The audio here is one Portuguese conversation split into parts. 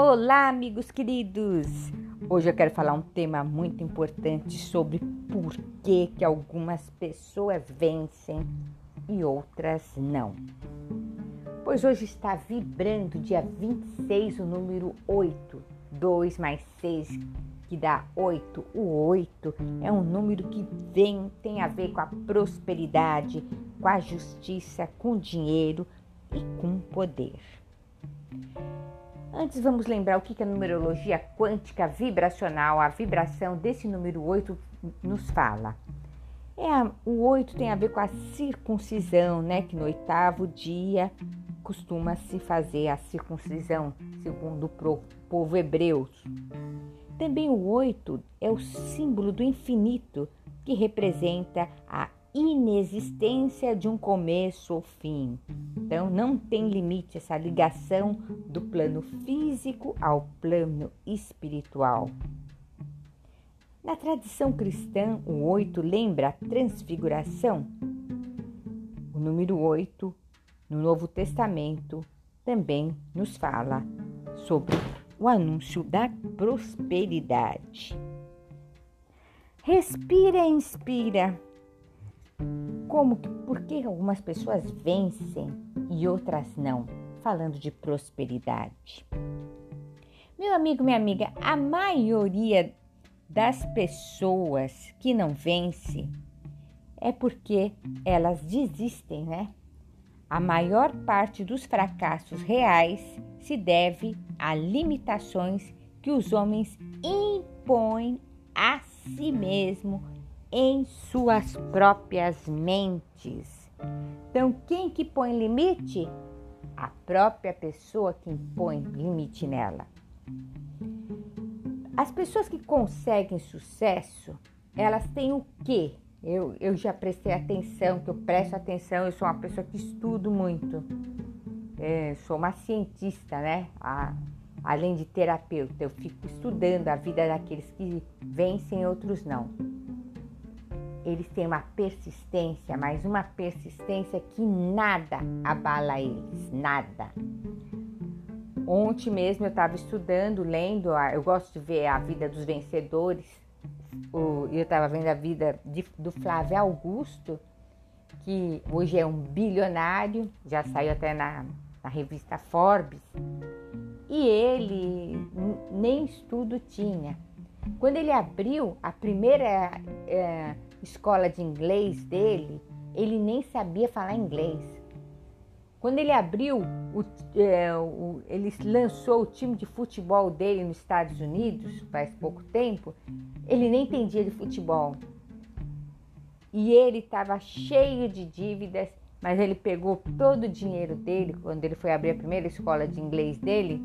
Olá, amigos queridos! Hoje eu quero falar um tema muito importante sobre por que, que algumas pessoas vencem e outras não. Pois hoje está vibrando, dia 26, o número 8. 2 mais 6, que dá 8. O 8 é um número que vem, tem a ver com a prosperidade, com a justiça, com dinheiro e com poder. Antes, vamos lembrar o que a numerologia quântica vibracional, a vibração desse número 8 nos fala. É a, o 8 tem a ver com a circuncisão, né? Que no oitavo dia costuma se fazer a circuncisão, segundo o povo hebreu. Também o 8 é o símbolo do infinito, que representa a inexistência de um começo ou fim. Então, não tem limite essa ligação do plano físico ao plano espiritual. Na tradição cristã, o oito lembra a transfiguração. O número oito, no Novo Testamento, também nos fala sobre o anúncio da prosperidade. Respira e inspira como que, por que algumas pessoas vencem e outras não? Falando de prosperidade. Meu amigo, minha amiga, a maioria das pessoas que não vence é porque elas desistem, né? A maior parte dos fracassos reais se deve a limitações que os homens impõem a si mesmo em suas próprias mentes. Então, quem que põe limite? A própria pessoa que impõe limite nela. As pessoas que conseguem sucesso, elas têm o quê? Eu, eu já prestei atenção, que eu presto atenção, eu sou uma pessoa que estudo muito. É, sou uma cientista, né? A, além de terapeuta, eu fico estudando a vida daqueles que vencem outros não eles têm uma persistência, mas uma persistência que nada abala eles, nada. Ontem mesmo eu estava estudando, lendo, eu gosto de ver a vida dos vencedores. eu estava vendo a vida de, do Flávio Augusto, que hoje é um bilionário, já saiu até na, na revista Forbes. E ele nem estudo tinha. Quando ele abriu a primeira é, escola de inglês dele, ele nem sabia falar inglês. Quando ele abriu, o, é, o, ele lançou o time de futebol dele nos Estados Unidos, faz pouco tempo, ele nem entendia de futebol. E ele estava cheio de dívidas, mas ele pegou todo o dinheiro dele, quando ele foi abrir a primeira escola de inglês dele,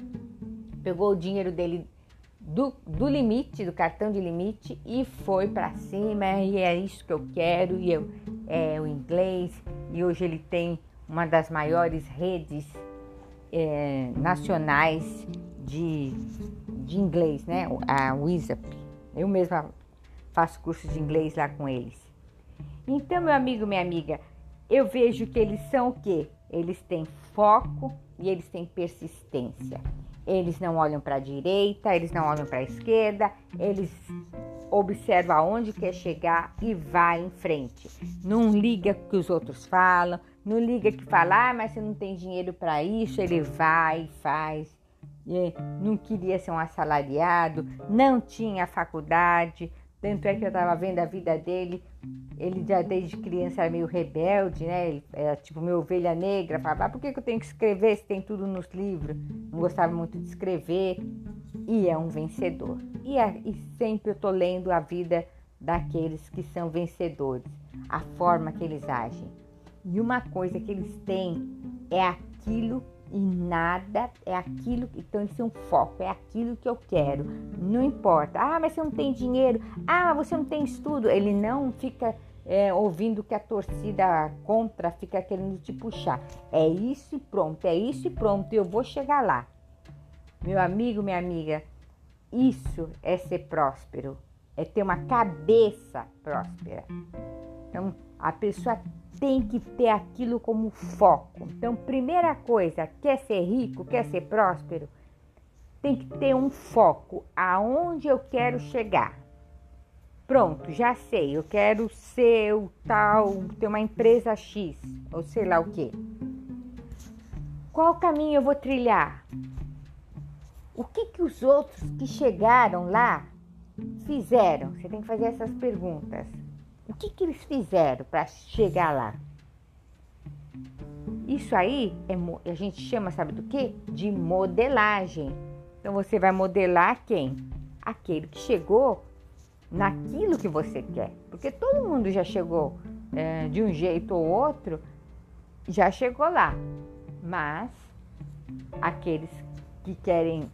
pegou o dinheiro dele do, do limite, do cartão de limite e foi para cima e é isso que eu quero e eu é o inglês e hoje ele tem uma das maiores redes é, nacionais de, de inglês, né? A WISAP. Eu mesma faço curso de inglês lá com eles. Então, meu amigo, minha amiga, eu vejo que eles são o quê? Eles têm foco e eles têm persistência. Eles não olham para a direita, eles não olham para a esquerda, eles observam aonde quer chegar e vai em frente. Não liga o que os outros falam, não liga que fala, ah, mas você não tem dinheiro para isso, ele vai e faz. Não queria ser um assalariado, não tinha faculdade, tanto é que eu estava vendo a vida dele, ele já desde criança era meio rebelde, né? Ele era tipo minha ovelha negra, falava, ah, por que, que eu tenho que escrever se tem tudo nos livros? Não gostava muito de escrever e é um vencedor. E, é, e sempre eu estou lendo a vida daqueles que são vencedores, a forma que eles agem. E uma coisa que eles têm é aquilo e nada é aquilo, então isso é um foco, é aquilo que eu quero. Não importa. Ah, mas você não tem dinheiro. Ah, você não tem estudo. Ele não fica é, ouvindo que a torcida contra fica querendo te puxar. É isso e pronto, é isso e pronto, eu vou chegar lá. Meu amigo, minha amiga, isso é ser próspero, é ter uma cabeça próspera. Então, a pessoa tem que ter aquilo como foco. Então, primeira coisa, quer ser rico, quer ser próspero? tem que ter um foco aonde eu quero chegar. Pronto, já sei, eu quero ser o tal, ter uma empresa X, ou sei lá o que. Qual caminho eu vou trilhar? O que, que os outros que chegaram lá fizeram? Você tem que fazer essas perguntas. O que, que eles fizeram para chegar lá? Isso aí é, a gente chama, sabe do que? De modelagem. Então você vai modelar quem? Aquele que chegou naquilo que você quer. Porque todo mundo já chegou é, de um jeito ou outro, já chegou lá. Mas aqueles que querem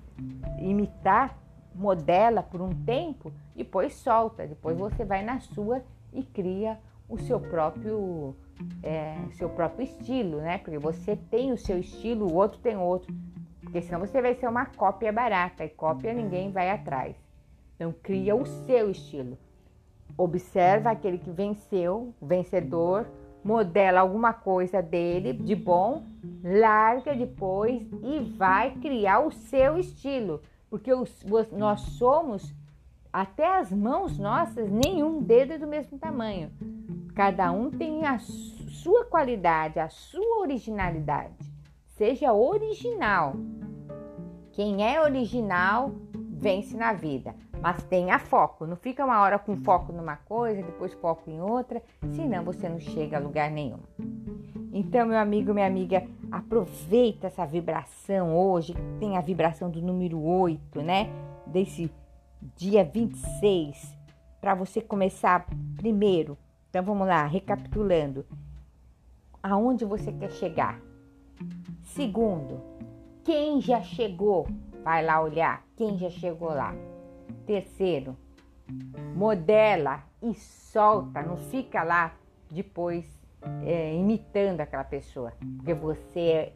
imitar, modela por um tempo, depois solta, depois você vai na sua e cria o seu próprio é, seu próprio estilo, né? Porque você tem o seu estilo, o outro tem outro. Porque senão você vai ser uma cópia barata e cópia ninguém vai atrás. Então cria o seu estilo. Observa aquele que venceu, vencedor, modela alguma coisa dele de bom, larga depois e vai criar o seu estilo, porque os, nós somos até as mãos nossas, nenhum dedo é do mesmo tamanho. Cada um tem a sua qualidade, a sua originalidade. Seja original. Quem é original vence na vida, mas tenha foco. Não fica uma hora com foco numa coisa, depois foco em outra, senão você não chega a lugar nenhum. Então, meu amigo, minha amiga, aproveita essa vibração hoje, tem a vibração do número 8, né? Desse dia 26, para você começar primeiro. Então vamos lá, recapitulando. Aonde você quer chegar? Segundo, quem já chegou? Vai lá olhar quem já chegou lá. Terceiro, modela e solta, não fica lá depois é, imitando aquela pessoa, porque você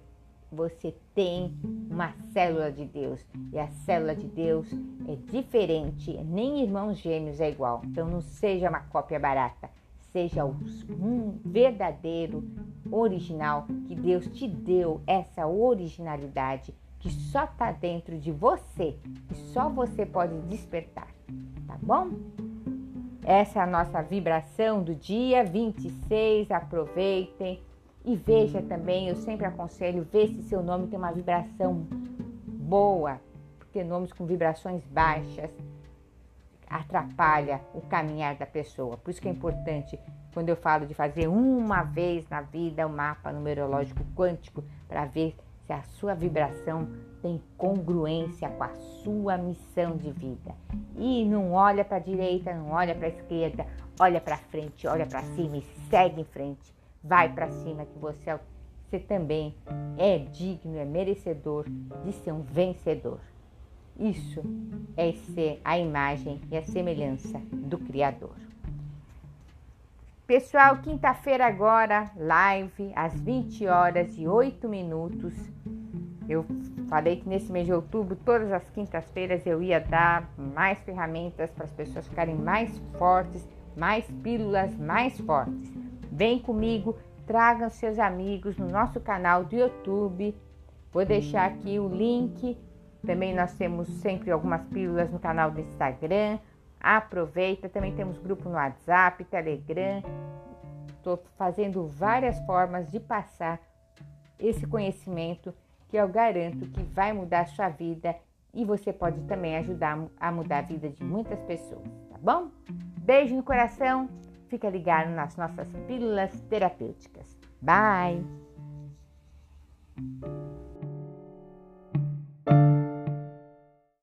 você tem uma célula de Deus e a célula de Deus é diferente, nem irmãos gêmeos é igual. Então não seja uma cópia barata, seja um verdadeiro original que Deus te deu essa originalidade que só está dentro de você e só você pode despertar, tá bom? Essa é a nossa vibração do dia 26. Aproveitem e veja também, eu sempre aconselho, ver se seu nome tem uma vibração boa, porque nomes com vibrações baixas atrapalha o caminhar da pessoa. Por isso que é importante quando eu falo de fazer uma vez na vida o um mapa numerológico quântico para ver se a sua vibração tem congruência com a sua missão de vida. E não olha para a direita, não olha para a esquerda, olha para frente, olha para cima e segue em frente vai para cima que você, é você também é digno, é merecedor de ser um vencedor. Isso é ser a imagem e a semelhança do Criador. Pessoal, quinta-feira agora, live às 20 horas e 8 minutos. Eu falei que nesse mês de outubro, todas as quintas-feiras, eu ia dar mais ferramentas para as pessoas ficarem mais fortes, mais pílulas mais fortes. Vem comigo, tragam seus amigos no nosso canal do YouTube. Vou deixar aqui o link. Também nós temos sempre algumas pílulas no canal do Instagram. Aproveita, também temos grupo no WhatsApp, Telegram. Estou fazendo várias formas de passar esse conhecimento que eu garanto que vai mudar a sua vida e você pode também ajudar a mudar a vida de muitas pessoas, tá bom? Beijo no coração. Fica ligado nas nossas pílulas terapêuticas. Bye!